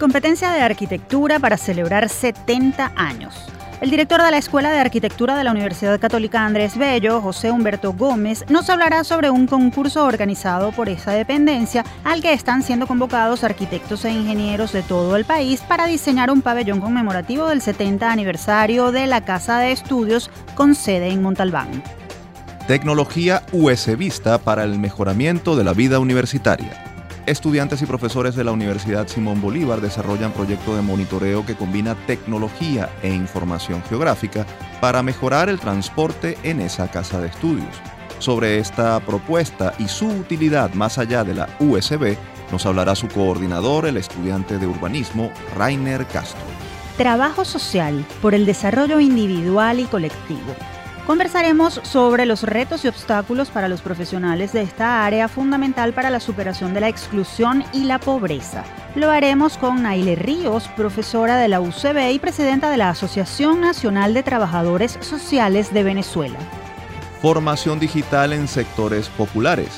Competencia de arquitectura para celebrar 70 años. El director de la Escuela de Arquitectura de la Universidad Católica Andrés Bello, José Humberto Gómez, nos hablará sobre un concurso organizado por esa dependencia al que están siendo convocados arquitectos e ingenieros de todo el país para diseñar un pabellón conmemorativo del 70 aniversario de la Casa de Estudios con sede en Montalbán. Tecnología USBista para el mejoramiento de la vida universitaria. Estudiantes y profesores de la Universidad Simón Bolívar desarrollan proyecto de monitoreo que combina tecnología e información geográfica para mejorar el transporte en esa casa de estudios. Sobre esta propuesta y su utilidad más allá de la USB, nos hablará su coordinador, el estudiante de urbanismo, Rainer Castro. Trabajo social por el desarrollo individual y colectivo. Conversaremos sobre los retos y obstáculos para los profesionales de esta área fundamental para la superación de la exclusión y la pobreza. Lo haremos con Naile Ríos, profesora de la UCB y presidenta de la Asociación Nacional de Trabajadores Sociales de Venezuela. Formación digital en sectores populares.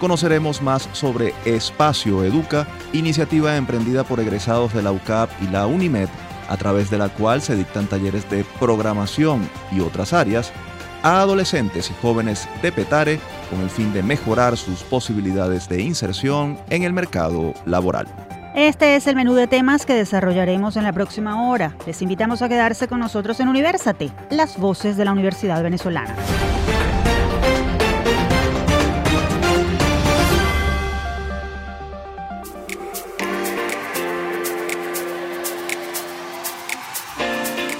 Conoceremos más sobre Espacio Educa, iniciativa emprendida por egresados de la UCAP y la UNIMED, a través de la cual se dictan talleres de programación y otras áreas a adolescentes y jóvenes de Petare con el fin de mejorar sus posibilidades de inserción en el mercado laboral. Este es el menú de temas que desarrollaremos en la próxima hora. Les invitamos a quedarse con nosotros en Universate, las voces de la Universidad Venezolana.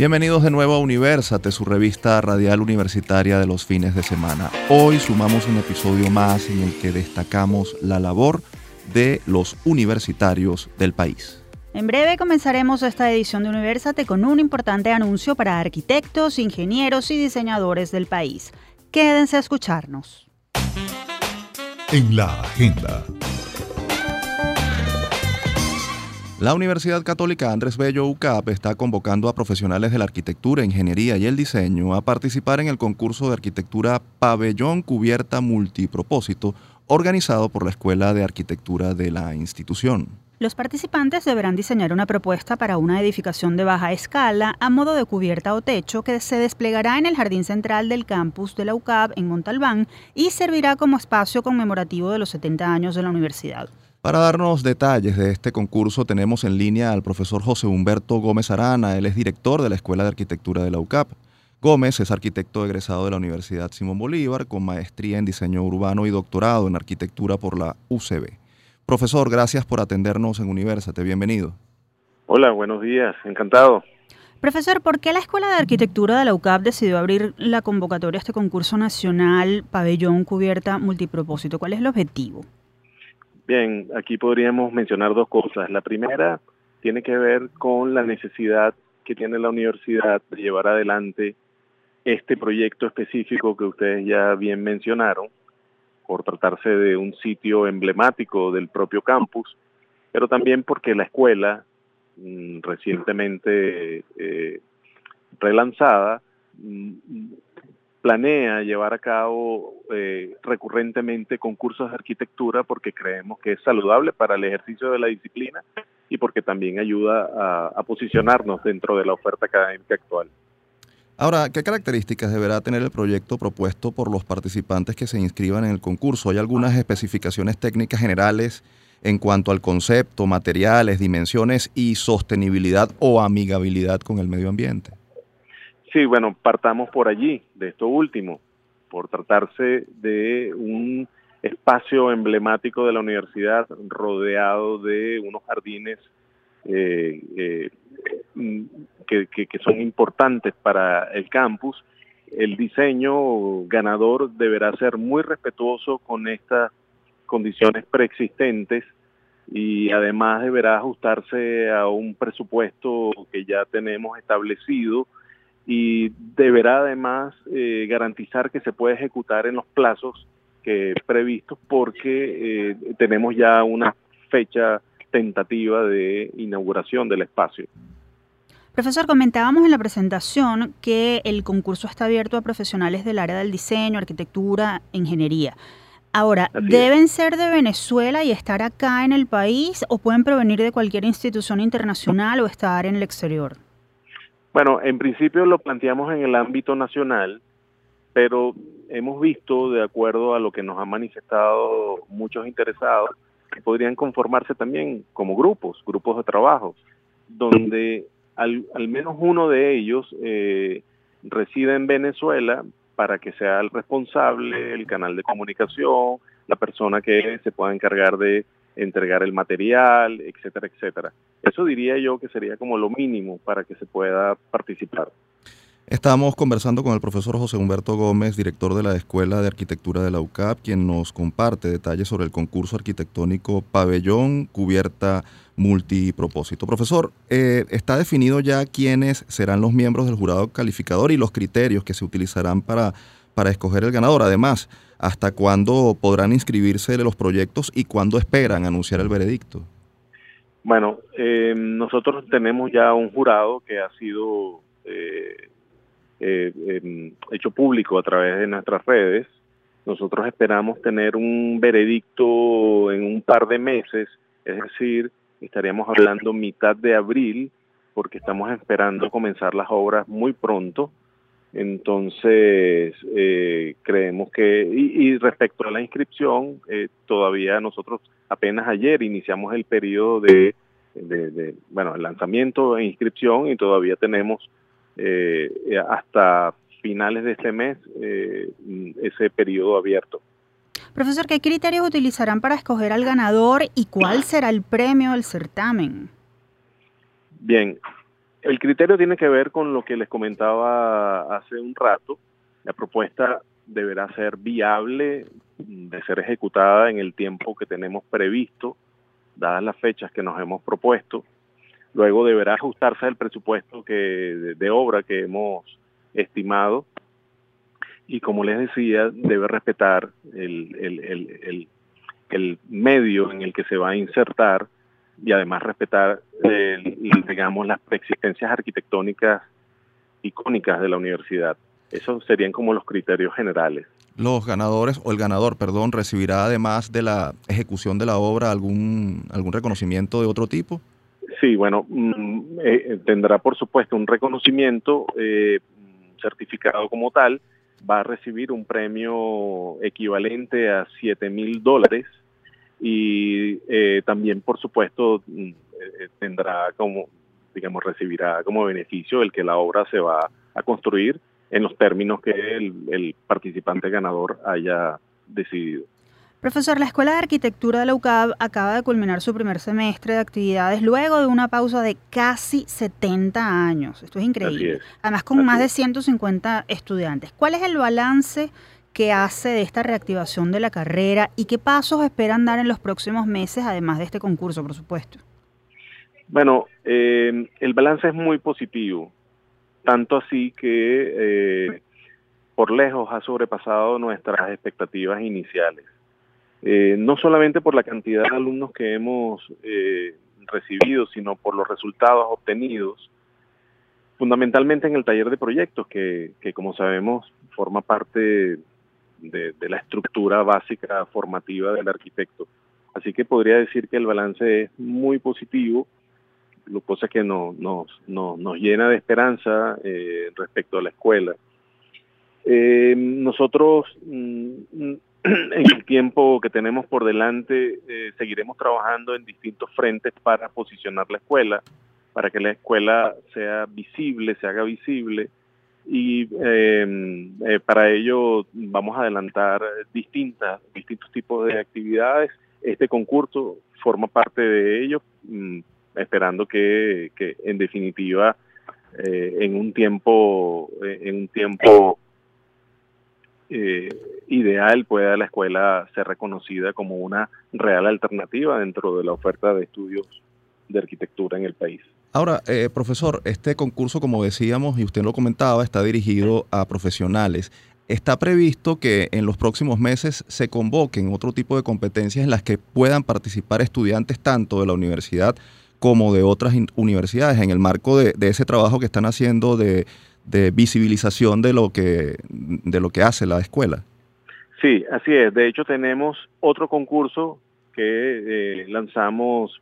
Bienvenidos de nuevo a Universate, su revista radial universitaria de los fines de semana. Hoy sumamos un episodio más en el que destacamos la labor de los universitarios del país. En breve comenzaremos esta edición de Universate con un importante anuncio para arquitectos, ingenieros y diseñadores del país. Quédense a escucharnos. En la agenda. La Universidad Católica Andrés Bello UCAP está convocando a profesionales de la arquitectura, ingeniería y el diseño a participar en el concurso de arquitectura Pabellón Cubierta Multipropósito organizado por la Escuela de Arquitectura de la institución. Los participantes deberán diseñar una propuesta para una edificación de baja escala a modo de cubierta o techo que se desplegará en el jardín central del campus de la UCAP en Montalbán y servirá como espacio conmemorativo de los 70 años de la universidad. Para darnos detalles de este concurso tenemos en línea al profesor José Humberto Gómez Arana, él es director de la Escuela de Arquitectura de la UCAP. Gómez es arquitecto egresado de la Universidad Simón Bolívar con maestría en diseño urbano y doctorado en arquitectura por la UCB. Profesor, gracias por atendernos en Universate, bienvenido. Hola, buenos días, encantado. Profesor, ¿por qué la Escuela de Arquitectura de la UCAP decidió abrir la convocatoria a este concurso nacional Pabellón Cubierta Multipropósito? ¿Cuál es el objetivo? Bien, aquí podríamos mencionar dos cosas. La primera tiene que ver con la necesidad que tiene la universidad de llevar adelante este proyecto específico que ustedes ya bien mencionaron, por tratarse de un sitio emblemático del propio campus, pero también porque la escuela, mm, recientemente eh, relanzada, mm, planea llevar a cabo eh, recurrentemente concursos de arquitectura porque creemos que es saludable para el ejercicio de la disciplina y porque también ayuda a, posicionarnos dentro de la oferta académica actual. Ahora, ¿qué características deberá tener el proyecto propuesto por los participantes que se inscriban en el concurso? ¿Hay algunas especificaciones técnicas generales en cuanto al concepto, materiales, dimensiones y sostenibilidad o amigabilidad con el medio ambiente? Sí, bueno, partamos por allí, de esto último, por tratarse de un espacio emblemático de la universidad rodeado de unos jardines eh, eh, que, que, son importantes para el campus. El diseño ganador deberá ser muy respetuoso con estas condiciones preexistentes y además deberá ajustarse a un presupuesto que ya tenemos establecido y deberá además eh, garantizar que se puede ejecutar en los plazos que previstos porque eh, tenemos ya una fecha tentativa de inauguración del espacio. Profesor, comentábamos en la presentación que el concurso está abierto a profesionales del área del diseño, arquitectura, ingeniería. Ahora, ¿deben ser de Venezuela y estar acá en el país o pueden provenir de cualquier institución internacional o estar en el exterior? Bueno, en principio lo planteamos en el ámbito nacional, pero hemos visto, de acuerdo a lo que nos han manifestado muchos interesados, que podrían conformarse también como grupos, grupos de trabajo, donde al, menos uno de ellos eh, reside en Venezuela para que sea el responsable, el canal de comunicación, la persona que se pueda encargar de entregar el material, etcétera, etcétera. Eso diría yo que sería como lo mínimo para que se pueda participar. Estamos conversando con el profesor José Humberto Gómez, director de la Escuela de Arquitectura de la UCAP, quien nos comparte detalles sobre el concurso arquitectónico Pabellón Cubierta Multipropósito. Profesor, eh, ¿está definido ya quiénes serán los miembros del jurado calificador y los criterios que se utilizarán para, para escoger el ganador? Además, ¿hasta cuándo podrán inscribirse los proyectos y cuándo esperan anunciar el veredicto? Bueno, eh, nosotros tenemos ya un jurado que ha sido... Eh, eh, em, hecho público a través de nuestras redes. Nosotros esperamos tener un veredicto en un par de meses, es decir, estaríamos hablando mitad de abril, porque estamos esperando comenzar las obras muy pronto. Entonces, eh, creemos que, y, respecto a la inscripción, eh, todavía nosotros apenas ayer iniciamos el periodo de, de, de, bueno, el lanzamiento e inscripción y todavía tenemos eh, hasta finales de este mes eh, ese periodo abierto. Profesor, ¿qué criterios utilizarán para escoger al ganador y cuál será el premio del certamen? Bien, el criterio tiene que ver con lo que les comentaba hace un rato. La propuesta deberá ser viable de ser ejecutada en el tiempo que tenemos previsto, dadas las fechas que nos hemos propuesto. Luego deberá ajustarse el presupuesto que, de, obra que hemos estimado y como les decía, debe respetar el, medio en el que se va a insertar y además respetar, digamos, las preexistencias arquitectónicas icónicas de la universidad. Esos serían como los criterios generales. Los ganadores, o el ganador, perdón, recibirá además de la ejecución de la obra algún, algún reconocimiento de otro tipo? Sí, bueno, mm, eh, tendrá por supuesto un reconocimiento eh, certificado como tal, va a recibir un premio equivalente a 7 mil dólares y eh, también por supuesto mm, tendrá como, digamos, recibirá como beneficio el que la obra se va a construir en los términos que el participante ganador haya decidido. Profesor, la Escuela de Arquitectura de la UCAB acaba de culminar su primer semestre de actividades luego de una pausa de casi 70 años. Esto es increíble. Además, con más de 150 estudiantes. ¿Cuál es el balance que hace de esta reactivación de la carrera y qué pasos esperan dar en los próximos meses, además de este concurso, por supuesto? Bueno, eh, el balance es muy positivo, tanto así que eh, por lejos ha sobrepasado nuestras expectativas iniciales. Eh, no solamente por la cantidad de alumnos que hemos recibido, sino por los resultados obtenidos, fundamentalmente en el taller de proyectos, que, como sabemos forma parte de, la estructura básica formativa del arquitecto. Así que podría decir que el balance es muy positivo, lo cosa que no, nos, nos llena de esperanza eh, respecto a la escuela. nosotros mm, en el tiempo que tenemos por delante eh, seguiremos trabajando en distintos frentes para posicionar la escuela, para que la escuela sea visible, se haga visible y em, eh, para ello vamos a adelantar distintas, distintos tipos de actividades. Este concurso forma parte de ello, mm, esperando que, en definitiva eh, en un tiempo, en un tiempo eh, ideal pueda la escuela ser reconocida como una real alternativa dentro de la oferta de estudios de arquitectura en el país. Ahora, eh, profesor, este concurso, como decíamos y usted lo comentaba, está dirigido a profesionales. ¿Está previsto que en los próximos meses se convoquen otro tipo de competencias en las que puedan participar estudiantes tanto de la universidad como de otras universidades en el marco de, ese trabajo que están haciendo de, visibilización de lo que de lo que hace la escuela. Sí, así es. De hecho, tenemos otro concurso que eh, lanzamos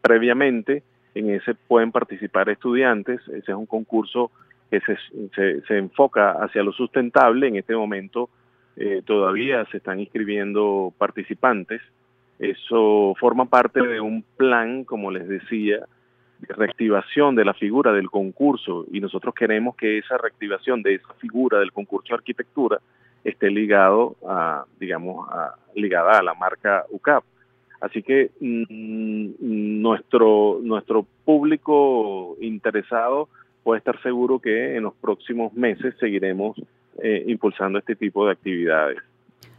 previamente. En ese pueden participar estudiantes. Ese es un concurso que se, se, enfoca hacia lo sustentable. En este momento eh, todavía se están inscribiendo participantes. Eso forma parte de un plan, como les decía, de reactivación de la figura del concurso y nosotros queremos que esa reactivación de esa figura del concurso de arquitectura esté ligado a, digamos, ligada a la marca UCAP. Así que mm, nuestro, nuestro público interesado puede estar seguro que en los próximos meses seguiremos eh, impulsando este tipo de actividades.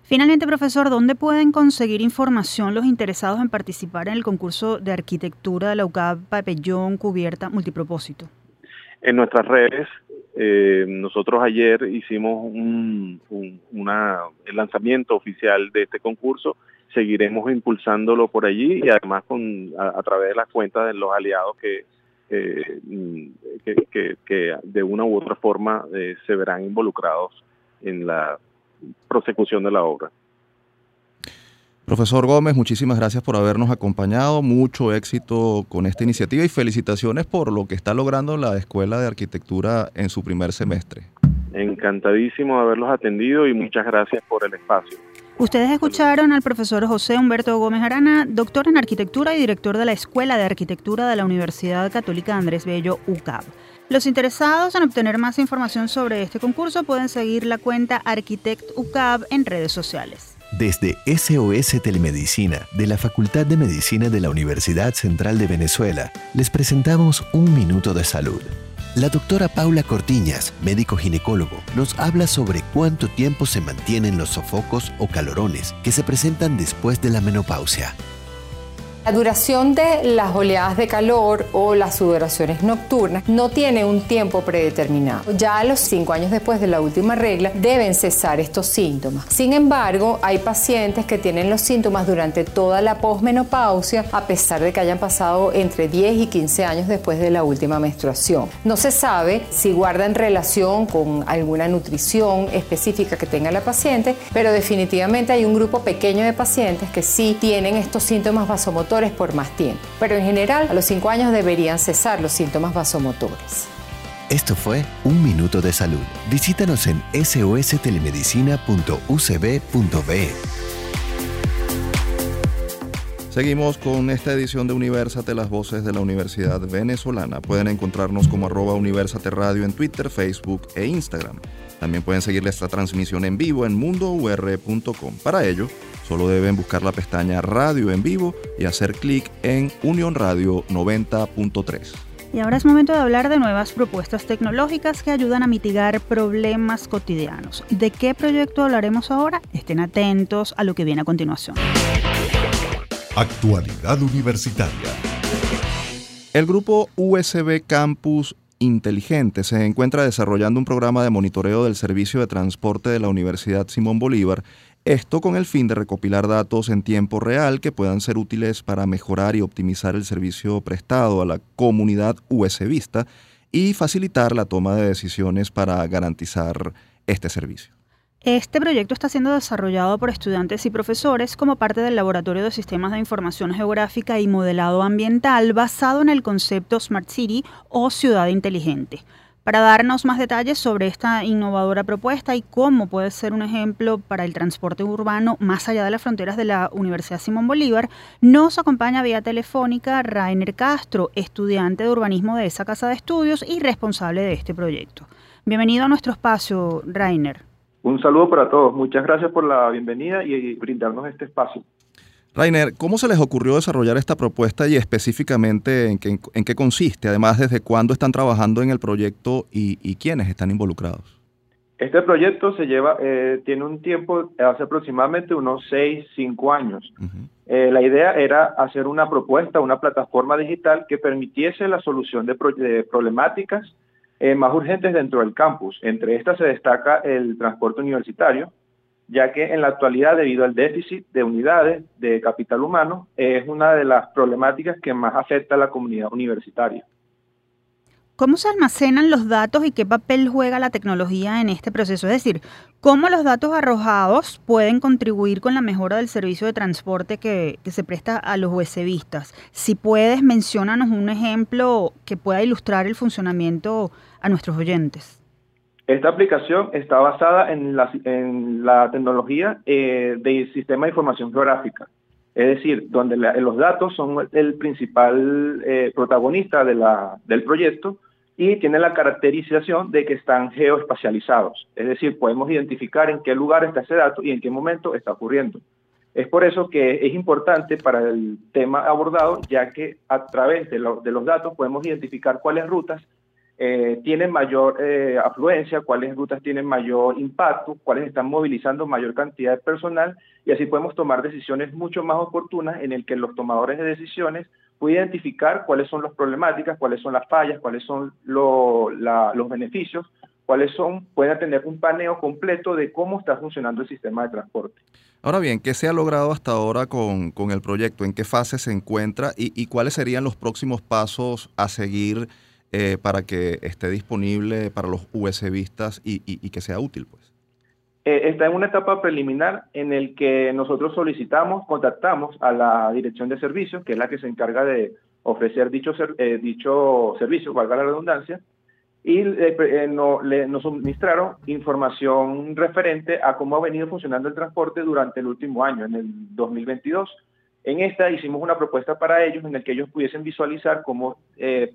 Finalmente, profesor, ¿dónde pueden conseguir información los interesados en participar en el concurso de arquitectura de la UCAP Pabellón Cubierta Multipropósito? En nuestras redes, eh, nosotros ayer hicimos un, el lanzamiento oficial de este concurso, seguiremos impulsándolo por allí y además con, a, través de las cuentas de los aliados que, que, que, de una u otra forma eh, se verán involucrados en la prosecución de la obra. Profesor Gómez, muchísimas gracias por habernos acompañado, mucho éxito con esta iniciativa y felicitaciones por lo que está logrando la Escuela de Arquitectura en su primer semestre. Encantadísimo de haberlos atendido y muchas gracias por el espacio. Ustedes escucharon al profesor José Humberto Gómez Arana, doctor en arquitectura y director de la Escuela de Arquitectura de la Universidad Católica Andrés Bello UCAB. Los interesados en obtener más información sobre este concurso pueden seguir la cuenta Architect UCAB en redes sociales. Desde SOS Telemedicina de la Facultad de Medicina de la Universidad Central de Venezuela, les presentamos Un Minuto de Salud. La doctora Paula Cortiñas, médico ginecólogo, nos habla sobre cuánto tiempo se mantienen los sofocos o calorones que se presentan después de la menopausia. La duración de las oleadas de calor o las sudoraciones nocturnas no tiene un tiempo predeterminado. Ya a los cinco años después de la última regla deben cesar estos síntomas. Sin embargo, hay pacientes que tienen los síntomas durante toda la posmenopausia a pesar de que hayan pasado entre 10 y 15 años después de la última menstruación. No se sabe si guardan relación con alguna nutrición específica que tenga la paciente, pero definitivamente hay un grupo pequeño de pacientes que sí tienen estos síntomas vasomotores por más tiempo, pero en general a los 5 años deberían cesar los síntomas vasomotores. Esto fue Un Minuto de Salud. Visítanos en sostelemedicina.ucb.be. Seguimos con esta edición de Universate, las voces de la Universidad Venezolana. Pueden encontrarnos como arroba Universate Radio en Twitter, Facebook e Instagram. También pueden seguir esta transmisión en vivo en mundour.com. Para ello, Solo deben buscar la pestaña Radio en vivo y hacer clic en Unión Radio 90.3. Y ahora es momento de hablar de nuevas propuestas tecnológicas que ayudan a mitigar problemas cotidianos. ¿De qué proyecto hablaremos ahora? Estén atentos a lo que viene a continuación. Actualidad Universitaria. El grupo USB Campus Inteligente se encuentra desarrollando un programa de monitoreo del servicio de transporte de la Universidad Simón Bolívar esto con el fin de recopilar datos en tiempo real que puedan ser útiles para mejorar y optimizar el servicio prestado a la comunidad USBista y facilitar la toma de decisiones para garantizar este servicio. Este proyecto está siendo desarrollado por estudiantes y profesores como parte del Laboratorio de Sistemas de Información Geográfica y Modelado Ambiental basado en el concepto Smart City o Ciudad Inteligente. Para darnos más detalles sobre esta innovadora propuesta y cómo puede ser un ejemplo para el transporte urbano más allá de las fronteras de la Universidad Simón Bolívar, nos acompaña vía telefónica Rainer Castro, estudiante de urbanismo de esa casa de estudios y responsable de este proyecto. Bienvenido a nuestro espacio, Rainer. Un saludo para todos. Muchas gracias por la bienvenida y brindarnos este espacio. Rainer, ¿cómo se les ocurrió desarrollar esta propuesta y específicamente en qué, en qué consiste? Además, ¿desde cuándo están trabajando en el proyecto y, quiénes están involucrados? Este proyecto se lleva, eh, tiene un tiempo, hace aproximadamente unos 6, 5 años. Eh, la idea era hacer una propuesta, una plataforma digital que permitiese la solución de, problemáticas eh, más urgentes dentro del campus. Entre estas se destaca el transporte universitario, ya que en la actualidad, debido al déficit de unidades de capital humano, es una de las problemáticas que más afecta a la comunidad universitaria. ¿Cómo se almacenan los datos y qué papel juega la tecnología en este proceso? Es decir, ¿cómo los datos arrojados pueden contribuir con la mejora del servicio de transporte que, se presta a los USBistas? Si puedes, mencionanos un ejemplo que pueda ilustrar el funcionamiento a nuestros oyentes. Esta aplicación está basada en la, tecnología eh, del sistema de información geográfica, es decir, donde los datos son el principal eh, protagonista del proyecto, y tiene la caracterización de que están geoespacializados, es decir, podemos identificar en qué lugar está ese dato y en qué momento está ocurriendo. Es por eso que es importante para el tema abordado, ya que a través de, los datos podemos identificar cuáles rutas eh, tienen mayor eh, afluencia, cuáles rutas tienen mayor impacto, cuáles están movilizando mayor cantidad de personal y así podemos tomar decisiones mucho más oportunas en el que los tomadores de decisiones puede identificar cuáles son las problemáticas, cuáles son las fallas, cuáles son los beneficios, cuáles son, pueden tener un paneo completo de cómo está funcionando el sistema de transporte. Ahora bien, ¿qué se ha logrado hasta ahora con, el proyecto? ¿En qué fase se encuentra? ¿Y, cuáles serían los próximos pasos a seguir eh, para que esté disponible para los USBistas y, y que sea útil? pues? Eh, está en una etapa preliminar en el que nosotros solicitamos, contactamos a la Dirección de Servicios, que es la que se encarga de ofrecer dicho, eh, dicho servicio, valga la redundancia, y eh, nos suministraron información referente a cómo ha venido funcionando el transporte durante el último año, en el 2022. En esta hicimos una propuesta para ellos en el que ellos pudiesen visualizar cómo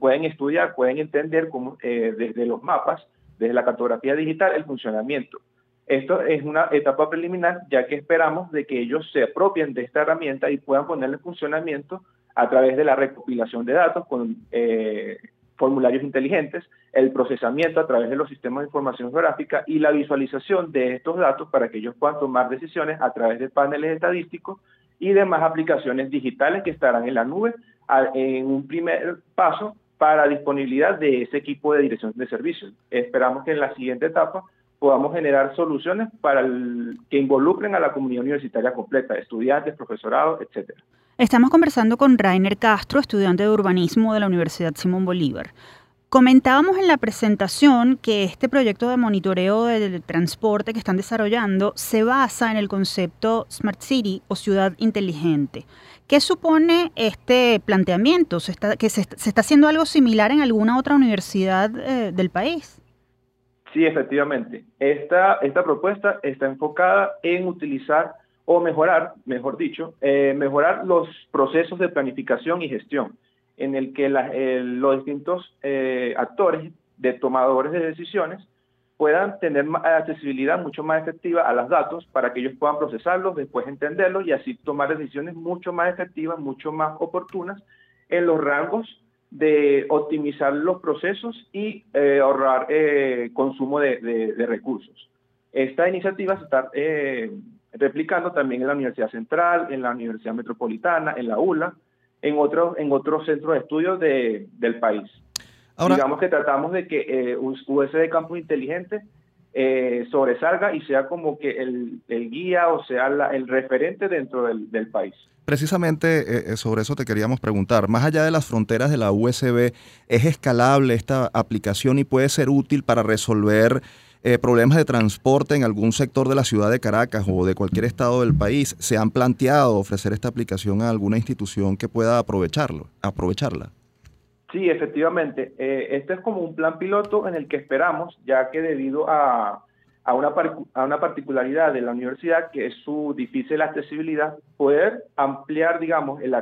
pueden estudiar, pueden entender cómo, desde los mapas, desde la cartografía digital, el funcionamiento. Esto es una etapa preliminar, ya que esperamos de que ellos se apropien de esta herramienta y puedan ponerle en funcionamiento a través de la recopilación de datos con eh, formularios inteligentes, el procesamiento a través de los sistemas de información geográfica y la visualización de estos datos para que ellos puedan tomar decisiones a través de paneles estadísticos y demás aplicaciones digitales que estarán en la nube en un primer paso para disponibilidad de ese equipo de dirección de servicios. Esperamos que en la siguiente etapa podamos generar soluciones para que involucren a la comunidad universitaria completa, estudiantes, profesorado, etcétera. Estamos conversando con Rainer Castro, estudiante de urbanismo de la Universidad Simón Bolívar. Comentábamos en la presentación que este proyecto de monitoreo del transporte que están desarrollando se basa en el concepto Smart City o ciudad inteligente. ¿Qué supone este planteamiento? ¿Se está, ¿Que se, está haciendo algo similar en alguna otra universidad eh, del país? Sí, efectivamente. Esta, esta propuesta está enfocada en utilizar o mejorar, mejor dicho, eh, mejorar los procesos de planificación y gestión, en el que los distintos eh, actores de tomadores de decisiones puedan tener accesibilidad mucho más efectiva a los datos para que ellos puedan procesarlos, después entenderlos y así tomar decisiones mucho más efectivas, mucho más oportunas en los rangos de optimizar los procesos y eh, ahorrar eh, consumo de, recursos. Esta iniciativa se está eh, replicando también en la Universidad Central, en la Universidad Metropolitana, en la ULA, en otros en otros centros de estudios del país. Digamos que tratamos de que USB Campus Inteligente sobresalga y sea como que el, guía o sea el referente dentro del país. Precisamente eh, eh, sobre eso te queríamos preguntar. Más allá de las fronteras de la USB, ¿es escalable esta aplicación y puede ser útil para resolver eh, problemas de transporte en algún sector de la ciudad de Caracas o de cualquier estado del país? ¿Se han planteado ofrecer esta aplicación a alguna institución que pueda aprovecharlo, aprovecharla? Sí, efectivamente. este es como un plan piloto en el que esperamos, ya que debido a a una, a una particularidad de la universidad que es su difícil accesibilidad, poder ampliar, digamos, el,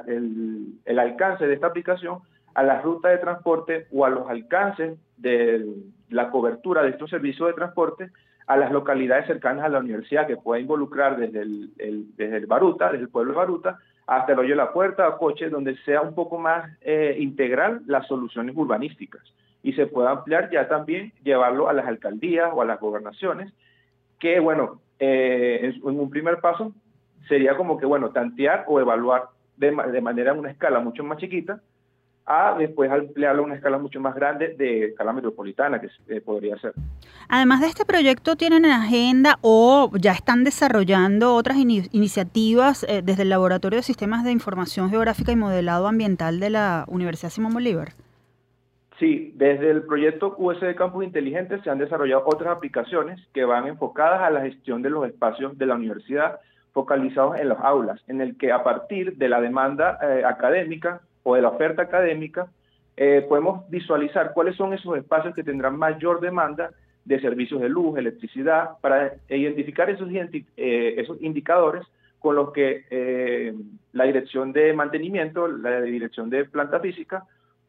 el, alcance de esta aplicación a las rutas de transporte o a los alcances de la cobertura de estos servicios de transporte a las localidades cercanas a la universidad, que pueda involucrar desde el, desde el Baruta, desde el pueblo de Baruta, hasta el Hoyo de la Puerta, a Coche, donde sea un poco más eh, integral las soluciones urbanísticas. y se pueda ampliar ya también llevarlo a las alcaldías o a las gobernaciones, que bueno, eh, en, un primer paso sería como que, bueno, tantear o evaluar de, de manera en una escala mucho más chiquita, a después ampliarlo a una escala mucho más grande de escala metropolitana, que eh, podría ser. Además de este proyecto, ¿tienen en agenda o ya están desarrollando otras iniciativas eh, desde el Laboratorio de Sistemas de Información Geográfica y Modelado Ambiental de la Universidad Simón Bolívar? Sí, desde el proyecto USB Campus Inteligentes se han desarrollado otras aplicaciones que van enfocadas a la gestión de los espacios de la universidad, focalizados en las aulas, en el que a partir de la demanda eh, académica o de la oferta académica, eh, podemos visualizar cuáles son esos espacios que tendrán mayor demanda de servicios de luz, electricidad, para identificar esos, eh, esos indicadores con los que la dirección de mantenimiento, la dirección de planta física,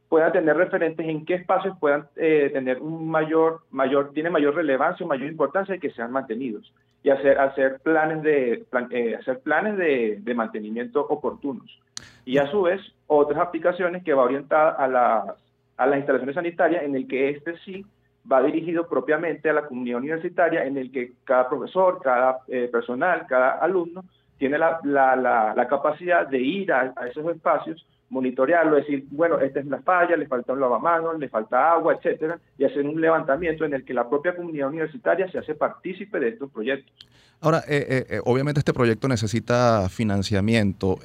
puedan tener referentes en qué espacios puedan eh, tener un mayor, mayor, tiene mayor relevancia mayor importancia y que sean mantenidos y hacer, hacer planes de eh, hacer planes de, de, mantenimiento oportunos. Y a su vez, otras aplicaciones que va orientada a las, a las instalaciones sanitarias en el que este sí va dirigido propiamente a la comunidad universitaria en el que cada profesor, cada eh, personal, cada alumno tiene la, la, la, capacidad de ir a, a esos espacios monitorearlo, decir, bueno, esta es la falla, le falta un lavamanos, le falta agua, etcétera, y hacer un levantamiento en el que la propia comunidad universitaria se hace partícipe de estos proyectos. Ahora, eh, eh, eh, obviamente este proyecto necesita financiamiento.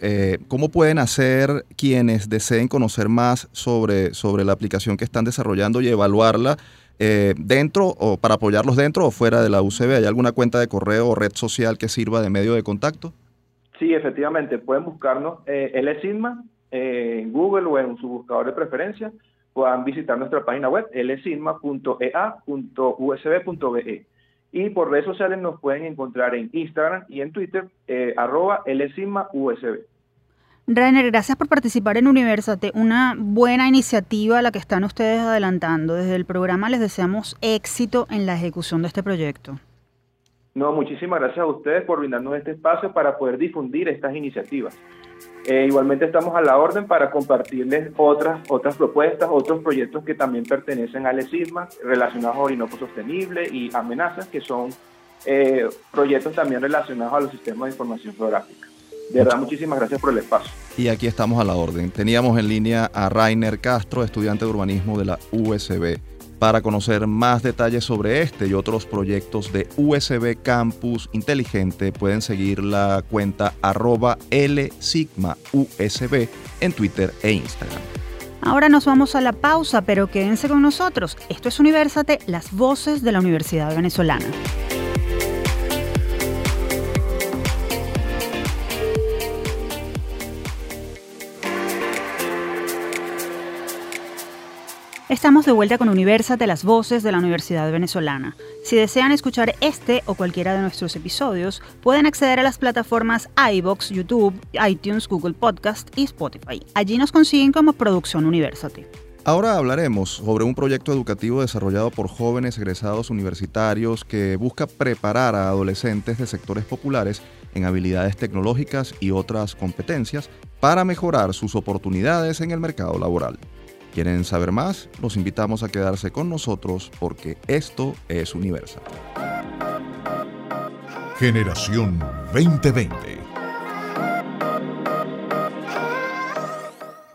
¿Cómo pueden hacer quienes deseen conocer más sobre, sobre la aplicación que están desarrollando y evaluarla dentro o para apoyarlos dentro o fuera de la UCB? ¿Hay alguna cuenta de correo o red social que sirva de medio de contacto? Sí, efectivamente, pueden buscarnos eh, LSINMA en Google o en su buscador de preferencia, puedan visitar nuestra página web lsinma.ea.usb.be. Y por redes sociales nos pueden encontrar en Instagram y en Twitter, eh, arroba lsinmausb. Rainer, gracias por participar en Universate, una buena iniciativa la que están ustedes adelantando. Desde el programa les deseamos éxito en la ejecución de este proyecto. No, muchísimas gracias a ustedes por brindarnos este espacio para poder difundir estas iniciativas. Eh, igualmente estamos a la orden para compartirles otras, otras propuestas, otros proyectos que también pertenecen al ESISMA relacionados a Orinoco Sostenible y amenazas, que son eh, proyectos también relacionados a los sistemas de información geográfica. De verdad, muchísimas gracias por el espacio. Y aquí estamos a la orden. Teníamos en línea a Rainer Castro, estudiante de urbanismo de la USB. Para conocer más detalles sobre este y otros proyectos de USB Campus Inteligente, pueden seguir la cuenta arroba LSigmaUSB en Twitter e Instagram. Ahora nos vamos a la pausa, pero quédense con nosotros. Esto es Universate, las voces de la Universidad Venezolana. Estamos de vuelta con Universate, las voces de la Universidad Venezolana. Si desean escuchar este o cualquiera de nuestros episodios, pueden acceder a las plataformas iBox, YouTube, iTunes, Google Podcast y Spotify. Allí nos consiguen como Producción Universate. Ahora hablaremos sobre un proyecto educativo desarrollado por jóvenes egresados universitarios que busca preparar a adolescentes de sectores populares en habilidades tecnológicas y otras competencias para mejorar sus oportunidades en el mercado laboral. ¿Quieren saber más? Los invitamos a quedarse con nosotros porque esto es Universal. Generación 2020.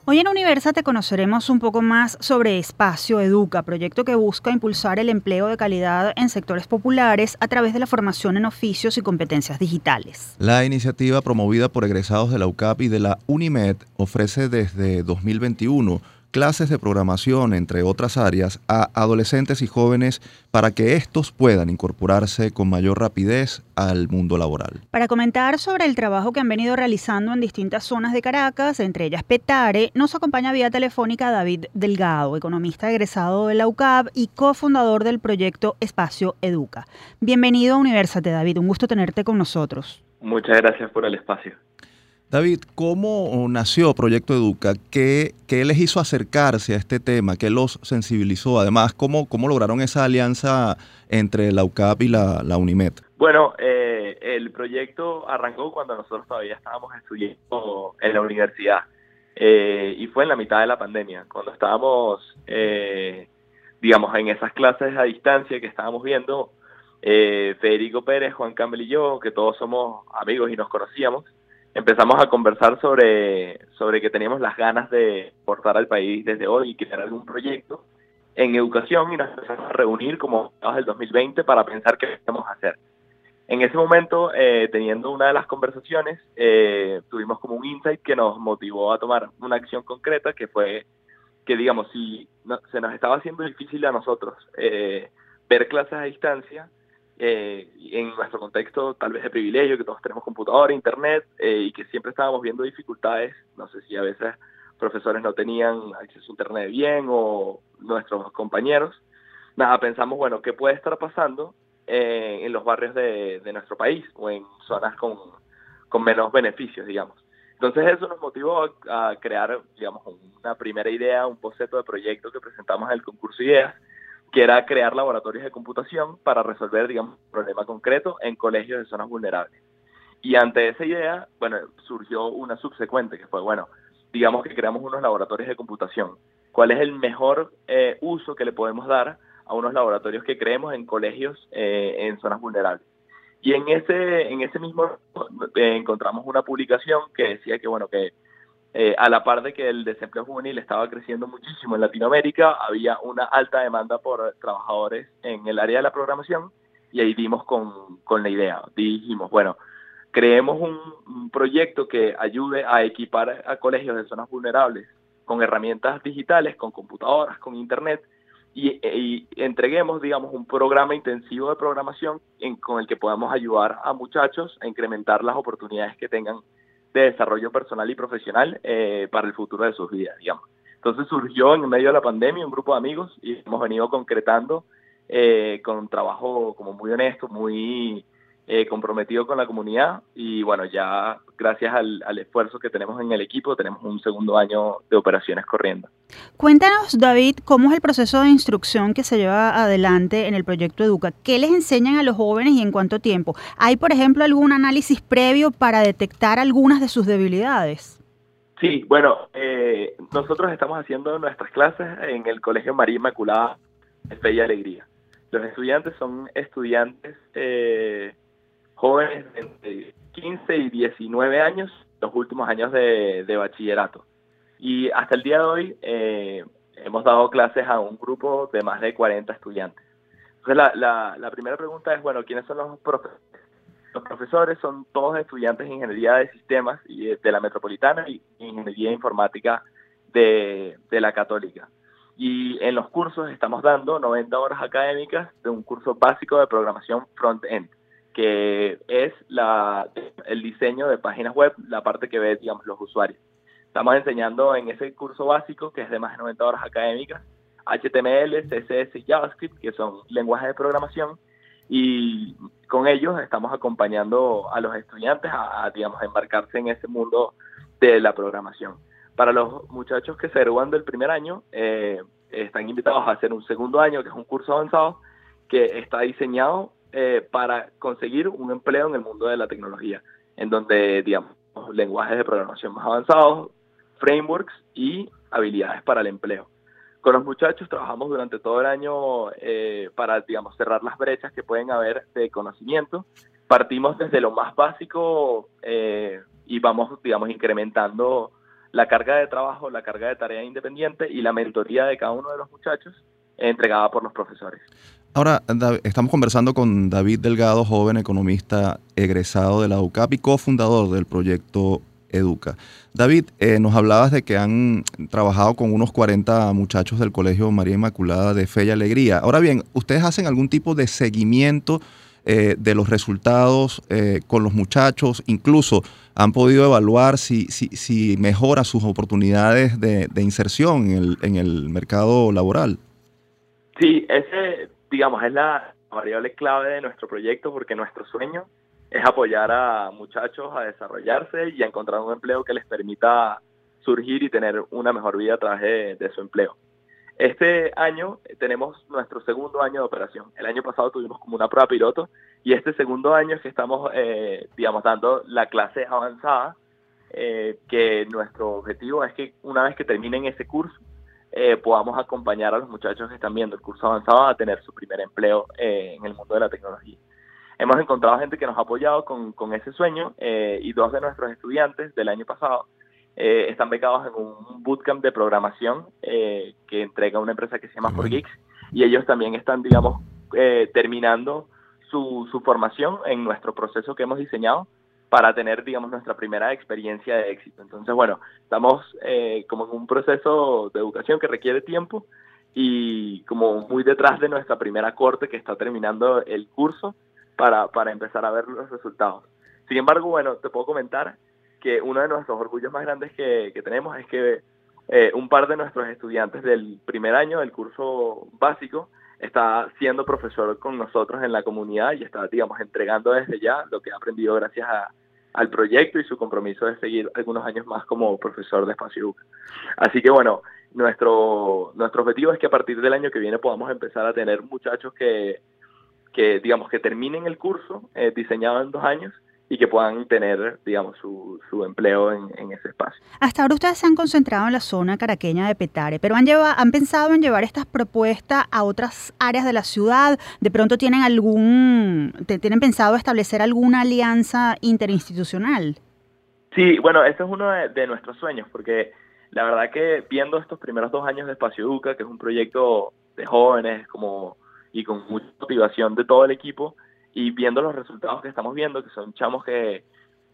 Hoy en Universa te conoceremos un poco más sobre Espacio Educa, proyecto que busca impulsar el empleo de calidad en sectores populares a través de la formación en oficios y competencias digitales. La iniciativa promovida por egresados de la UCAP y de la UNIMED ofrece desde 2021 clases de programación, entre otras áreas, a adolescentes y jóvenes para que estos puedan incorporarse con mayor rapidez al mundo laboral. Para comentar sobre el trabajo que han venido realizando en distintas zonas de Caracas, entre ellas Petare, nos acompaña vía telefónica David Delgado, economista egresado de la UCAP y cofundador del proyecto Espacio Educa. Bienvenido a Universate, David, un gusto tenerte con nosotros. Muchas gracias por el espacio. David, ¿cómo nació Proyecto Educa? ¿Qué, les hizo acercarse a este tema? ¿Qué los sensibilizó? Además, ¿cómo, cómo lograron esa alianza entre la UCAP y la, UNIMED? Bueno, eh, el proyecto arrancó cuando nosotros todavía estábamos estudiando en la universidad eh, y fue en la mitad de la pandemia, cuando estábamos eh, digamos, en esas clases a distancia que estábamos viendo, eh, Federico Pérez, Juan Campbell y yo, que todos somos amigos y nos conocíamos, empezamos a conversar sobre, sobre que teníamos las ganas de portar al país desde hoy y crear algún proyecto en educación y nos empezamos a reunir como del 2020 para pensar qué íbamos a hacer. En ese momento, eh, teniendo una de las conversaciones, eh, tuvimos como un insight que nos motivó a tomar una acción concreta, que fue que, digamos, si se nos estaba haciendo difícil a nosotros eh, ver clases a distancia, en nuestro contexto tal vez de privilegio, que todos tenemos computadora, internet, y que siempre estábamos viendo dificultades, no sé si a veces profesores no tenían acceso a internet bien o nuestros compañeros, nada, pensamos, bueno, ¿qué puede estar pasando eh, en los barrios de, nuestro país o en zonas con, menos beneficios, digamos. Entonces eso nos motivó a, crear, digamos, una primera idea, un boceto de proyecto que presentamos en el concurso Ideas, que era crear laboratorios de computación para resolver, digamos, un problema concreto en colegios de zonas vulnerables. Y ante esa idea, bueno, surgió una subsecuente que fue, bueno, digamos que creamos unos laboratorios de computación. ¿Cuál es el mejor eh, uso que le podemos dar a unos laboratorios que creemos en colegios eh, en zonas vulnerables. Y en ese, en ese mismo eh, encontramos una publicación que decía que, bueno, que eh, a la par de que el desempleo juvenil estaba creciendo muchísimo en Latinoamérica, había una alta demanda por trabajadores en el área de la programación y ahí dimos con, con la idea. Dijimos, bueno, creemos un, proyecto que ayude a equipar a colegios de zonas vulnerables con herramientas digitales, con computadoras, con internet, y, entreguemos, digamos, un programa intensivo de programación con el que podamos ayudar a muchachos a incrementar las oportunidades que tengan de desarrollo personal y profesional eh, para el futuro de sus vidas, digamos. Entonces surgió en medio de la pandemia un grupo de amigos y hemos venido concretando eh, con un trabajo como muy honesto, muy eh, comprometido con la comunidad y bueno, ya gracias al, esfuerzo que tenemos en el equipo, tenemos un segundo año de operaciones corriendo. Cuéntanos, David, cómo es el proceso de instrucción que se lleva adelante en el proyecto Educa. ¿Qué les enseñan a los jóvenes y en cuánto tiempo? ¿Hay, por ejemplo, algún análisis previo para detectar algunas de sus debilidades? Sí, bueno, eh, nosotros estamos haciendo nuestras clases en el Colegio María Inmaculada Fe y Alegría. Los estudiantes son estudiantes eh, jóvenes entre 15 y 19 años, los últimos años de, bachillerato. Y hasta el día de hoy eh, hemos dado clases a un grupo de más de 40 estudiantes. Entonces la, primera pregunta es, bueno, ¿quiénes son los profesores? Los profesores son todos estudiantes de Ingeniería de Sistemas y de, la Metropolitana y Ingeniería Informática de, de la Católica. Y en los cursos estamos dando 90 horas académicas de un curso básico de programación front-end que es la, el diseño de páginas web, la parte que ve, digamos, los usuarios. Estamos enseñando en ese curso básico, que es de más de 90 horas académicas, HTML, CSS y JavaScript, que son lenguajes de programación, y con ellos estamos acompañando a los estudiantes a, digamos, embarcarse en ese mundo de la programación. Para los muchachos que se gradúan del primer año, eh, están invitados a hacer un segundo año, que es un curso avanzado, que está diseñado eh, para conseguir un empleo en el mundo de la tecnología, en donde, digamos, lenguajes de programación más avanzados, frameworks y habilidades para el empleo. Con los muchachos trabajamos durante todo el año eh, para, digamos, cerrar las brechas que pueden haber de conocimiento. Partimos desde lo más básico eh, y vamos, digamos, incrementando la carga de trabajo, la carga de tarea independiente y la mentoría de cada uno de los muchachos entregada por los profesores. Ahora, estamos conversando con David Delgado, joven economista egresado de la UCAP y cofundador del proyecto Educa. David, eh, nos hablabas de que han trabajado con unos 40 muchachos del Colegio María Inmaculada de Fe y Alegría. Ahora bien, ¿ustedes hacen algún tipo de seguimiento eh, de los resultados eh, con los muchachos? Incluso han podido evaluar si, si, si mejora sus oportunidades de, inserción en el, en el mercado laboral. Sí, ese digamos, es la variable clave de nuestro proyecto porque nuestro sueño es apoyar a muchachos a desarrollarse y a encontrar un empleo que les permita surgir y tener una mejor vida a través de, su empleo. Este año tenemos nuestro segundo año de operación. El año pasado tuvimos como una prueba piloto y este segundo año es que estamos, eh, digamos, dando la clase avanzada, eh, que nuestro objetivo es que una vez que terminen ese curso, eh, podamos acompañar a los muchachos que están viendo el curso avanzado a tener su primer empleo eh, en el mundo de la tecnología. Hemos encontrado gente que nos ha apoyado con, con ese sueño eh, y dos de nuestros estudiantes del año pasado están becados en un bootcamp de programación que entrega una empresa que se llama For Geeks y ellos también están, digamos, terminando su, su formación en nuestro proceso que hemos diseñado para tener, digamos, nuestra primera experiencia de éxito. Entonces, bueno, estamos eh, como en un proceso de educación que requiere tiempo y como muy detrás de nuestra primera corte que está terminando el curso para, para empezar a ver los resultados. Sin embargo, bueno, te puedo comentar que uno de nuestros orgullos más grandes que, que tenemos es que eh, un par de nuestros estudiantes del primer año del curso básico está siendo profesor con nosotros en la comunidad y está, digamos, entregando desde ya lo que ha aprendido gracias al proyecto y su compromiso de seguir algunos años más como profesor de Espacio Así que bueno, nuestro, nuestro objetivo es que a partir del año que viene podamos empezar a tener muchachos que, que digamos, que terminen el curso eh, diseñado en dos años y que puedan tener, digamos, su, su empleo en, ese espacio. Hasta ahora ustedes se han concentrado en la zona caraqueña de Petare, pero han, llevado, han pensado en llevar estas propuestas a otras áreas de la ciudad. De pronto tienen algún, tienen pensado establecer alguna alianza interinstitucional. Sí, bueno, ese es uno de, nuestros sueños, porque la verdad que viendo estos primeros dos años de Espacio Educa, que es un proyecto de jóvenes como y con mucha motivación de todo el equipo, y viendo los resultados que estamos viendo, que son chamos que,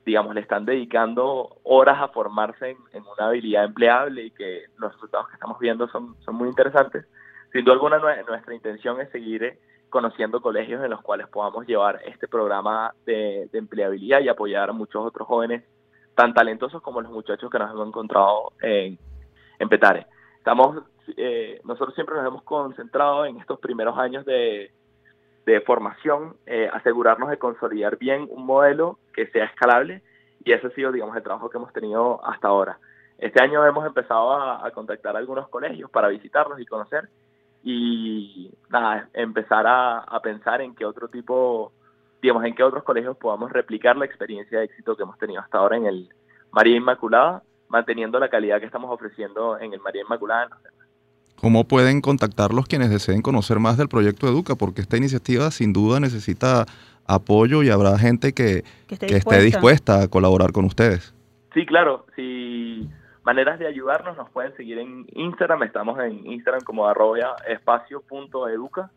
digamos, le están dedicando horas a formarse en, una habilidad empleable y que los resultados que estamos viendo son, son muy interesantes, sin duda alguna nuestra intención es seguir eh, conociendo colegios en los cuales podamos llevar este programa de, empleabilidad y apoyar a muchos otros jóvenes tan talentosos como los muchachos que nos hemos encontrado en, en Petare. Estamos, eh, nosotros siempre nos hemos concentrado en estos primeros años de, de formación, eh, asegurarnos de consolidar bien un modelo que sea escalable y ese ha sido, digamos, el trabajo que hemos tenido hasta ahora. Este año hemos empezado a, contactar a algunos colegios para visitarlos y conocer y nada, empezar a, pensar en qué otro tipo, digamos, en qué otros colegios podamos replicar la experiencia de éxito que hemos tenido hasta ahora en el María Inmaculada, manteniendo la calidad que estamos ofreciendo en el María Inmaculada ¿Cómo pueden contactarlos quienes deseen conocer más del proyecto Educa? Porque esta iniciativa sin duda necesita apoyo y habrá gente que, esté, dispuesta. a colaborar con ustedes. Sí, claro. Si maneras de ayudarnos nos pueden seguir en Instagram. Estamos en Instagram como arroba espacio.educa.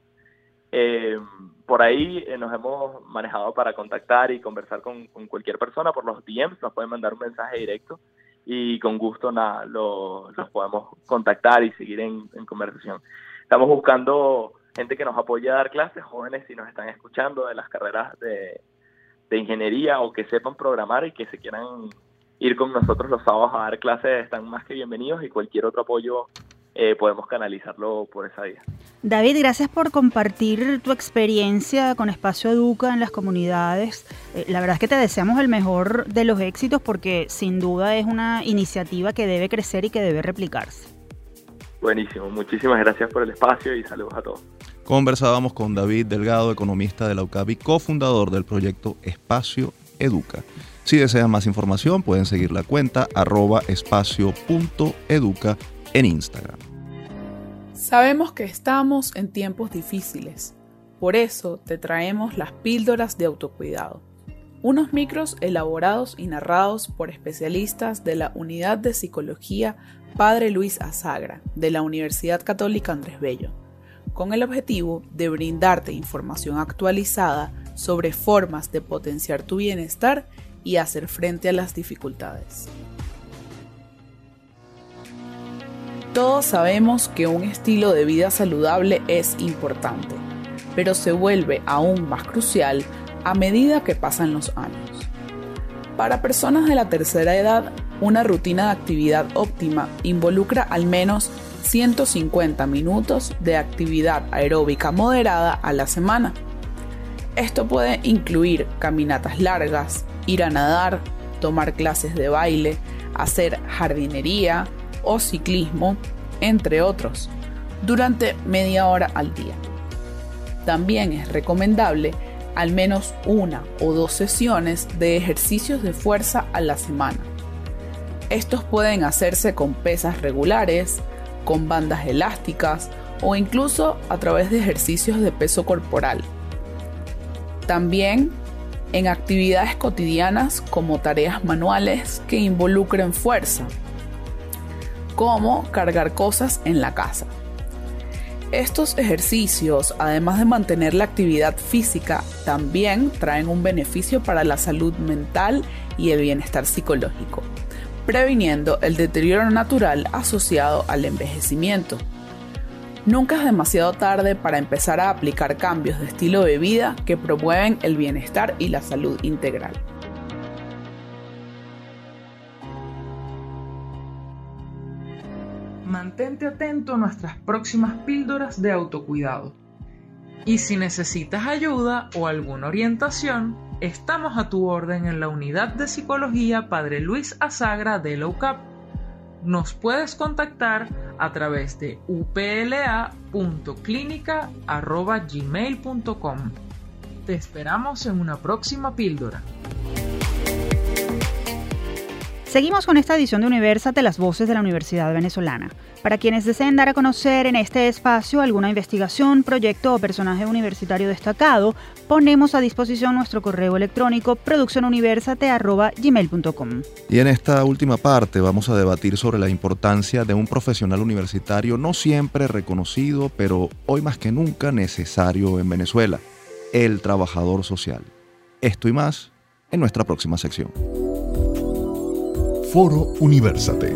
Eh, por ahí eh, nos hemos manejado para contactar y conversar con, con, cualquier persona por los DMs. Nos pueden mandar un mensaje directo y con gusto nada, los podemos contactar y seguir en, conversación. Estamos buscando gente que nos apoye a dar clases, jóvenes si nos están escuchando de las carreras de, de ingeniería o que sepan programar y que se quieran ir con nosotros los sábados a dar clases, están más que bienvenidos y cualquier otro apoyo eh, podemos canalizarlo por esa vía. David, gracias por compartir tu experiencia con Espacio Educa en las comunidades. Eh, la verdad es que te deseamos el mejor de los éxitos porque sin duda es una iniciativa que debe crecer y que debe replicarse. Buenísimo, muchísimas gracias por el espacio y saludos a todos. Conversábamos con David Delgado, economista de la UCABI, cofundador del proyecto Espacio Educa. Si desean más información, pueden seguir la cuenta arroba espacio.educa en Instagram. Sabemos que estamos en tiempos difíciles, por eso te traemos las píldoras de autocuidado. Unos micros elaborados y narrados por especialistas de la Unidad de Psicología Padre Luis Azagra de la Universidad Católica Andrés Bello, con el objetivo de brindarte información actualizada sobre formas de potenciar tu bienestar y hacer frente a las dificultades. Todos sabemos que un estilo de vida saludable es importante, pero se vuelve aún más crucial a medida que pasan los años. Para personas de la tercera edad, una rutina de actividad óptima involucra al menos 150 minutos de actividad aeróbica moderada a la semana. Esto puede incluir caminatas largas, ir a nadar, tomar clases de baile, hacer jardinería, o ciclismo, entre otros, durante media hora al día. También es recomendable al menos una o dos sesiones de ejercicios de fuerza a la semana. Estos pueden hacerse con pesas regulares, con bandas elásticas o incluso a través de ejercicios de peso corporal. También en actividades cotidianas como tareas manuales que involucren fuerza, como cargar cosas en la casa. Estos ejercicios, además de mantener la actividad física, también traen un beneficio para la salud mental y el bienestar psicológico, previniendo el deterioro natural asociado al envejecimiento. Nunca es demasiado tarde para empezar a aplicar cambios de estilo de vida que promueven el bienestar y la salud integral. Mantente atento a nuestras próximas píldoras de autocuidado. Y si necesitas ayuda o alguna orientación, estamos a tu orden en la unidad de psicología Padre Luis Azagra de la UCAP nos puedes contactar a través de upla.clinica.gmail.com. Te esperamos en una próxima píldora. Seguimos con esta edición de Universate, las voces de la Universidad Venezolana. Para quienes deseen dar a conocer en este espacio alguna investigación, proyecto o personaje universitario destacado, ponemos a disposición nuestro correo electrónico produccionuniversate.gmail.com. Y en esta última parte vamos a debatir sobre la importancia de un profesional universitario no siempre reconocido, pero hoy más que nunca necesario en Venezuela, el trabajador social. Esto y más en nuestra próxima sección. Foro Universate.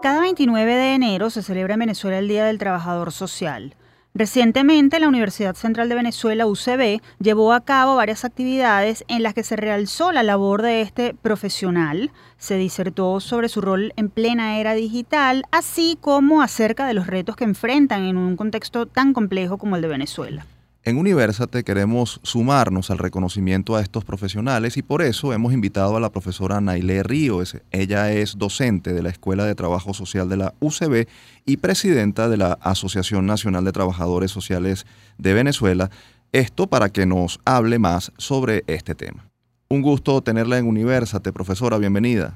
Cada 29 de enero se celebra en Venezuela el Día del Trabajador Social. Recientemente, la Universidad Central de Venezuela, UCB, llevó a cabo varias actividades en las que se realzó la labor de este profesional, se disertó sobre su rol en plena era digital, así como acerca de los retos que enfrentan en un contexto tan complejo como el de Venezuela. En Universate queremos sumarnos al reconocimiento a estos profesionales y por eso hemos invitado a la profesora Nailé Ríos. Ella es docente de la Escuela de Trabajo Social de la UCB y presidenta de la Asociación Nacional de Trabajadores Sociales de Venezuela. Esto para que nos hable más sobre este tema. Un gusto tenerla en Universate, profesora, bienvenida.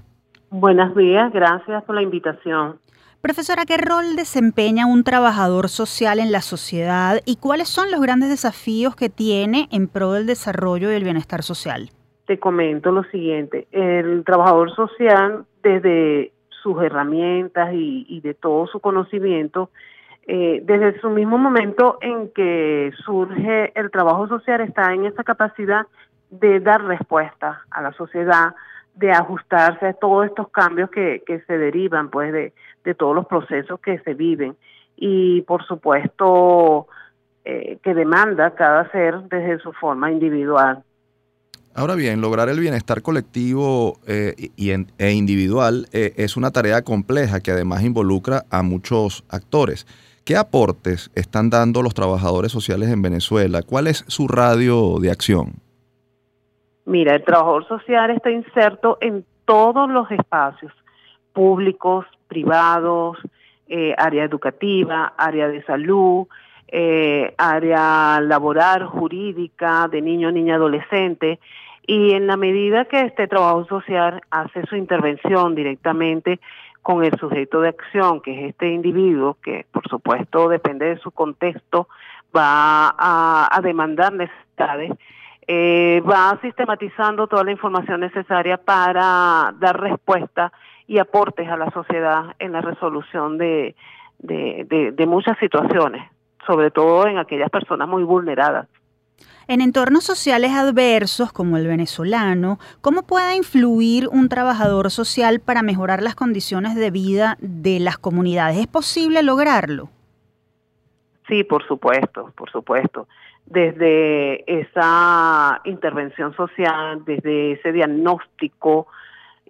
Buenos días, gracias por la invitación. Profesora, ¿qué rol desempeña un trabajador social en la sociedad y cuáles son los grandes desafíos que tiene en pro del desarrollo y el bienestar social? Te comento lo siguiente, el trabajador social desde sus herramientas y, de todo su conocimiento, eh, desde su mismo momento en que surge el trabajo social, está en esa capacidad de dar respuesta a la sociedad, de ajustarse a todos estos cambios que, que se derivan pues de, de todos los procesos que se viven y por supuesto eh, que demanda cada ser desde su forma individual. Ahora bien, lograr el bienestar colectivo eh, y, e individual eh, es una tarea compleja que además involucra a muchos actores. ¿Qué aportes están dando los trabajadores sociales en Venezuela? ¿Cuál es su radio de acción? Mira, el trabajador social está inserto en todos los espacios públicos, privados, eh, área educativa, área de salud, eh, área laboral, jurídica, de niño, niña, adolescente. Y en la medida que este trabajo social hace su intervención directamente con el sujeto de acción, que es este individuo, que por supuesto depende de su contexto, va a, demandar necesidades, eh, va sistematizando toda la información necesaria para dar respuesta y aportes a la sociedad en la resolución de, de, muchas situaciones, sobre todo en aquellas personas muy vulneradas. En entornos sociales adversos como el venezolano, ¿cómo puede influir un trabajador social para mejorar las condiciones de vida de las comunidades? ¿Es posible lograrlo? Sí, por supuesto, por supuesto. Desde esa intervención social, desde ese diagnóstico,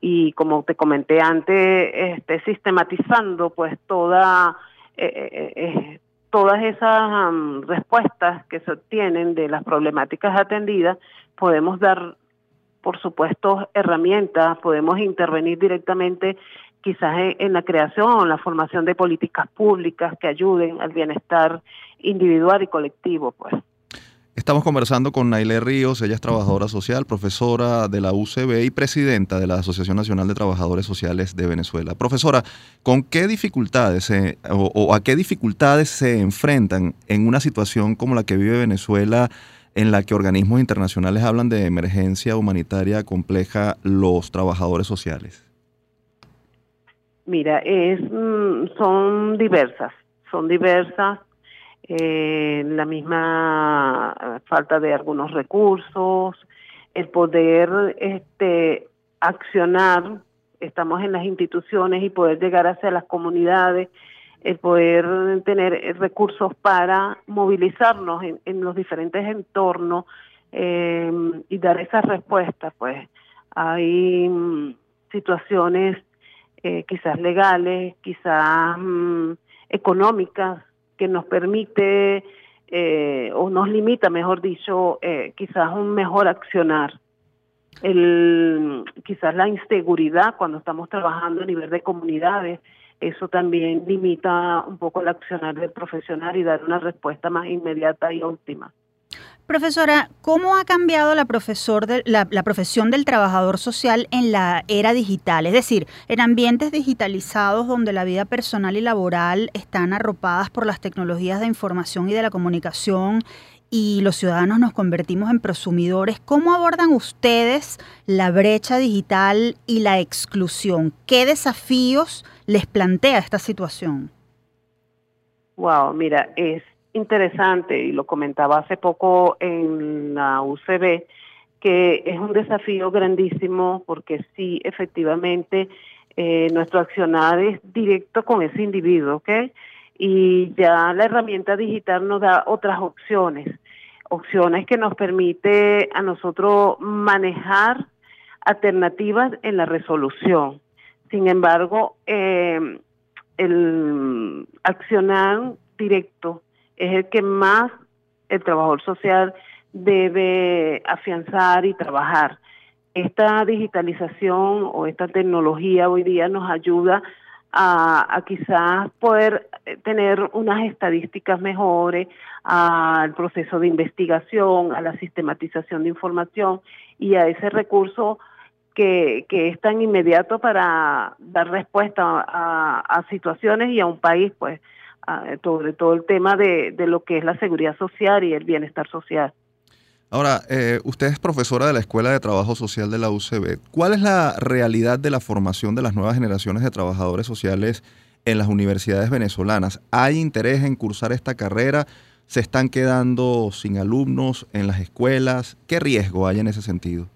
y como te comenté antes, este, sistematizando pues toda, eh, eh, eh, todas esas respuestas que se obtienen de las problemáticas atendidas, podemos dar, por supuesto, herramientas, podemos intervenir directamente quizás en, la creación o la formación de políticas públicas que ayuden al bienestar individual y colectivo, pues. Estamos conversando con Naile Ríos, ella es trabajadora social, profesora de la UCB y presidenta de la Asociación Nacional de Trabajadores Sociales de Venezuela. Profesora, ¿con qué dificultades o, a qué dificultades se enfrentan en una situación como la que vive Venezuela, en la que organismos internacionales hablan de emergencia humanitaria compleja los trabajadores sociales? Mira, es, mm, son diversas, son diversas eh, la misma falta de algunos recursos, el poder este, accionar, estamos en las instituciones y poder llegar hacia las comunidades, el poder tener recursos para movilizarnos en, los diferentes entornos eh, y dar esas respuestas, pues. Hay mm, situaciones eh, quizás legales, quizás mm, económicas, que nos permite eh, o nos limita, mejor dicho, eh, quizás un mejor accionar. Quizás la inseguridad cuando estamos trabajando a nivel de comunidades, eso también limita un poco el accionar del profesional y dar una respuesta más inmediata y óptima. Profesora, ¿cómo ha cambiado la, profesión del trabajador social en la era digital? Es decir, en ambientes digitalizados donde la vida personal y laboral están arropadas por las tecnologías de información y de la comunicación y los ciudadanos nos convertimos en prosumidores, ¿cómo abordan ustedes la brecha digital y la exclusión? ¿Qué desafíos les plantea esta situación? Wow, mira, es interesante, y lo comentaba hace poco en la UCB, que es un desafío grandísimo porque sí, efectivamente, eh, nuestro accionar es directo con ese individuo, ¿ok? Y ya la herramienta digital nos da otras opciones, opciones que nos permite a nosotros manejar alternativas en la resolución. Sin embargo, eh, el accionar directo es el que más el trabajador social debe afianzar y trabajar. Esta digitalización o esta tecnología hoy día nos ayuda a, quizás poder tener unas estadísticas mejores, al proceso de investigación, a la sistematización de información y a ese recurso que, que es tan inmediato para dar respuesta a, a situaciones y a un país pues sobre todo el tema de, lo que es la seguridad social y el bienestar social. Ahora, eh, usted es profesora de la Escuela de Trabajo Social de la UCB. ¿Cuál es la realidad de la formación de las nuevas generaciones de trabajadores sociales en las universidades venezolanas? ¿Hay interés en cursar esta carrera? ¿Se están quedando sin alumnos en las escuelas? ¿Qué riesgo hay en ese sentido?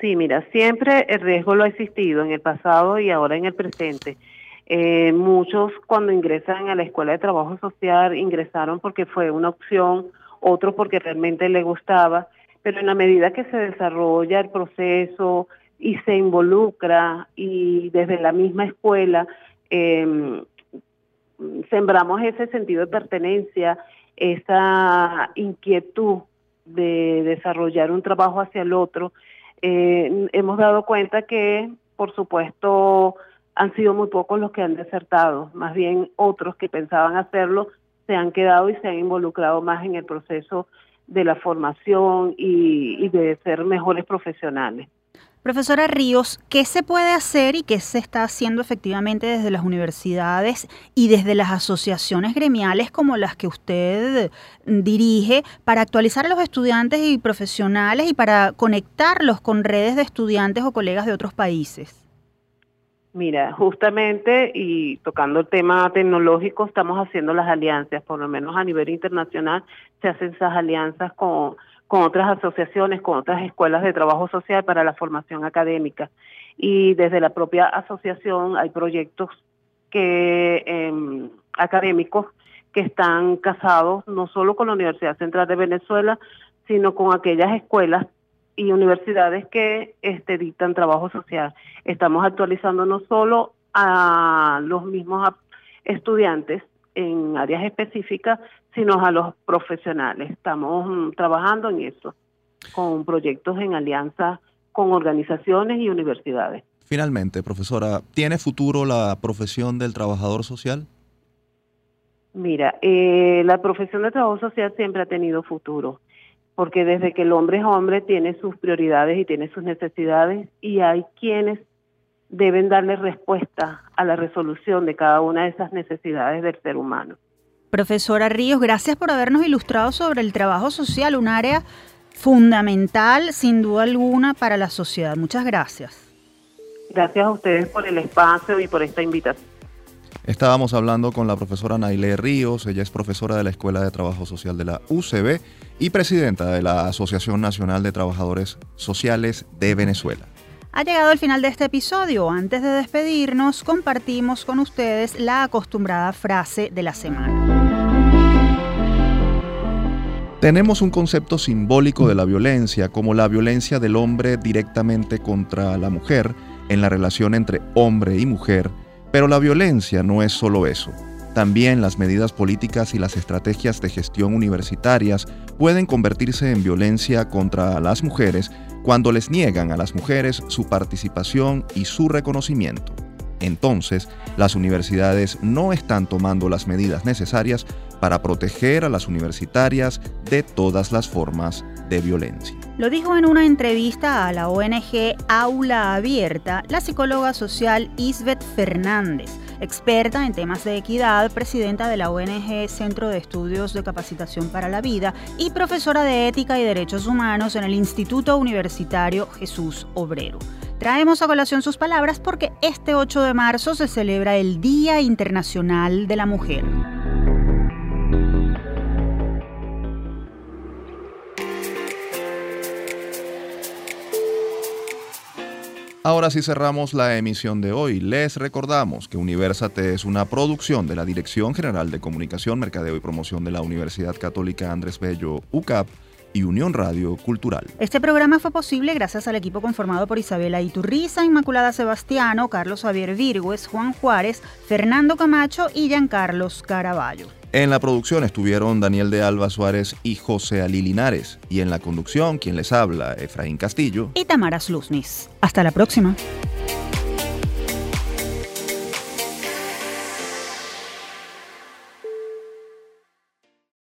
Sí, mira, siempre el riesgo lo ha existido en el pasado y ahora en el presente. Eh, muchos cuando ingresan a la escuela de trabajo social ingresaron porque fue una opción, otro porque realmente les gustaba, pero en la medida que se desarrolla el proceso y se involucra y desde la misma escuela em, sembramos ese sentido de pertenencia, esa inquietud de desarrollar un trabajo hacia el otro, eh, hemos dado cuenta que, por supuesto, han sido muy pocos los que han desertado, más bien otros que pensaban hacerlo se han quedado y se han involucrado más en el proceso de la formación y, de ser mejores profesionales. Profesora Ríos, ¿qué se puede hacer y qué se está haciendo efectivamente desde las universidades y desde las asociaciones gremiales como las que usted dirige para actualizar a los estudiantes y profesionales y para conectarlos con redes de estudiantes o colegas de otros países? Mira, justamente y tocando el tema tecnológico, estamos haciendo las alianzas, por lo menos a nivel internacional se hacen esas alianzas con, con otras asociaciones, con otras escuelas de trabajo social para la formación académica. Y desde la propia asociación hay proyectos que eh, académicos que están casados no solo con la Universidad Central de Venezuela, sino con aquellas escuelas y universidades que este, dictan trabajo social. Estamos actualizando no solo a los mismos estudiantes en áreas específicas, sino a los profesionales. Estamos mm, trabajando en eso, con proyectos en alianza con organizaciones y universidades. Finalmente, profesora, ¿tiene futuro la profesión del trabajador social? Mira, eh, la profesión de trabajo social siempre ha tenido futuro. Porque desde que el hombre es hombre tiene sus prioridades y tiene sus necesidades y hay quienes deben darle respuesta a la resolución de cada una de esas necesidades del ser humano. Profesora Ríos, gracias por habernos ilustrado sobre el trabajo social, un área fundamental sin duda alguna para la sociedad. Muchas gracias. Gracias a ustedes por el espacio y por esta invitación. Estábamos hablando con la profesora Nailé Ríos, ella es profesora de la Escuela de Trabajo Social de la UCB y presidenta de la Asociación Nacional de Trabajadores Sociales de Venezuela. Ha llegado el final de este episodio. Antes de despedirnos, compartimos con ustedes la acostumbrada frase de la semana. Tenemos un concepto simbólico de la violencia como la violencia del hombre directamente contra la mujer en la relación entre hombre y mujer, pero la violencia no es solo eso. También las medidas políticas y las estrategias de gestión universitarias pueden convertirse en violencia contra las mujeres cuando les niegan a las mujeres su participación y su reconocimiento. Entonces, las universidades no están tomando las medidas necesarias para proteger a las universitarias de todas las formas de violencia. Lo dijo en una entrevista a la ONG Aula Abierta la psicóloga social Isbeth Fernández, experta en temas de equidad, presidenta de la ONG Centro de Estudios de Capacitación para la Vida y profesora de Ética y Derechos Humanos en el Instituto Universitario Jesús Obrero. Traemos a colación sus palabras porque este 8 de marzo se celebra el Día Internacional de la Mujer. Ahora sí cerramos la emisión de hoy. Les recordamos que Universate es una producción de la Dirección General de Comunicación, Mercadeo y Promoción de la Universidad Católica Andrés Bello, UCAP y Unión Radio Cultural. Este programa fue posible gracias al equipo conformado por Isabela Iturriza, Inmaculada Sebastiano, Carlos Javier Virgües, Juan Juárez, Fernando Camacho y Giancarlos Caraballo. En la producción estuvieron Daniel de Alba Suárez y José Ali Linares. Y en la conducción, quien les habla, Efraín Castillo. Y Tamara Sluznis. Hasta la próxima.